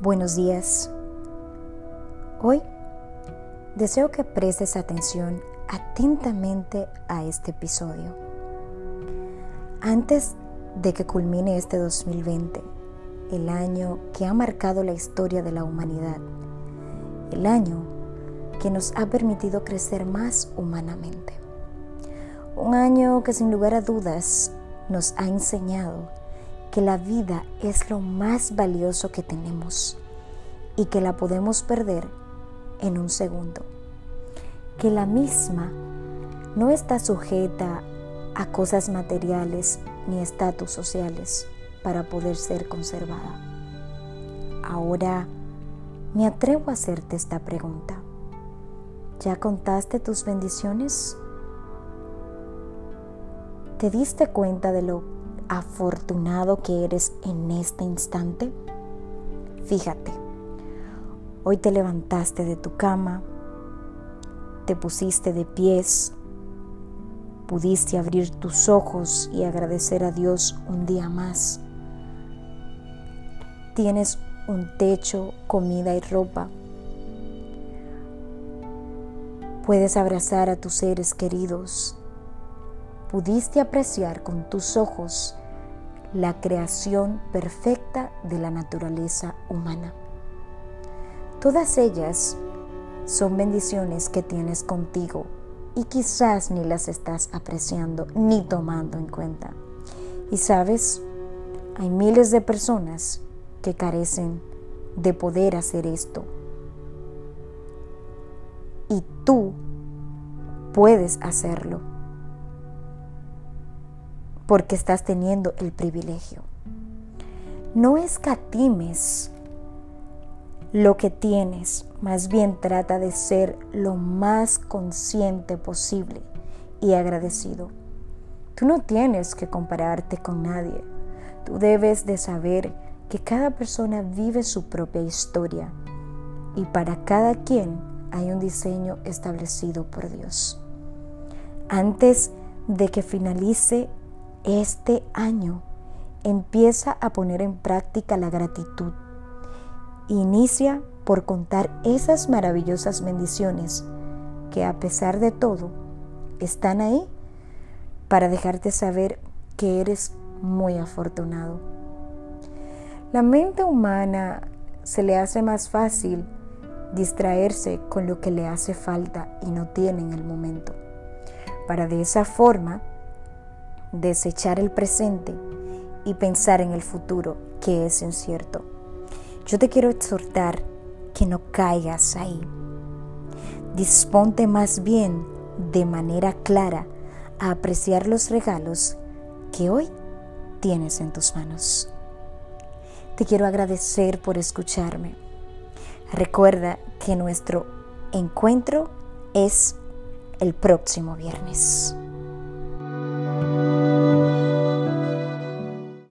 Buenos días. Hoy deseo que prestes atención atentamente a este episodio. Antes de que culmine este 2020, el año que ha marcado la historia de la humanidad, el año que nos ha permitido crecer más humanamente. Un año que sin lugar a dudas nos ha enseñado que la vida es lo más valioso que tenemos y que la podemos perder en un segundo. Que la misma no está sujeta a cosas materiales ni estatus sociales para poder ser conservada. Ahora me atrevo a hacerte esta pregunta. ¿Ya contaste tus bendiciones? ¿Te diste cuenta de lo afortunado que eres en este instante? Fíjate, hoy te levantaste de tu cama, te pusiste de pies, pudiste abrir tus ojos y agradecer a Dios un día más. Tienes un techo, comida y ropa. Puedes abrazar a tus seres queridos pudiste apreciar con tus ojos la creación perfecta de la naturaleza humana. Todas ellas son bendiciones que tienes contigo y quizás ni las estás apreciando ni tomando en cuenta. Y sabes, hay miles de personas que carecen de poder hacer esto. Y tú puedes hacerlo porque estás teniendo el privilegio. No escatimes lo que tienes, más bien trata de ser lo más consciente posible y agradecido. Tú no tienes que compararte con nadie. Tú debes de saber que cada persona vive su propia historia y para cada quien hay un diseño establecido por Dios. Antes de que finalice este año empieza a poner en práctica la gratitud. Inicia por contar esas maravillosas bendiciones que a pesar de todo están ahí para dejarte saber que eres muy afortunado. La mente humana se le hace más fácil distraerse con lo que le hace falta y no tiene en el momento, para de esa forma desechar el presente y pensar en el futuro, que es incierto. Yo te quiero exhortar que no caigas ahí. Disponte más bien de manera clara a apreciar los regalos que hoy tienes en tus manos. Te quiero agradecer por escucharme. Recuerda que nuestro encuentro es el próximo viernes.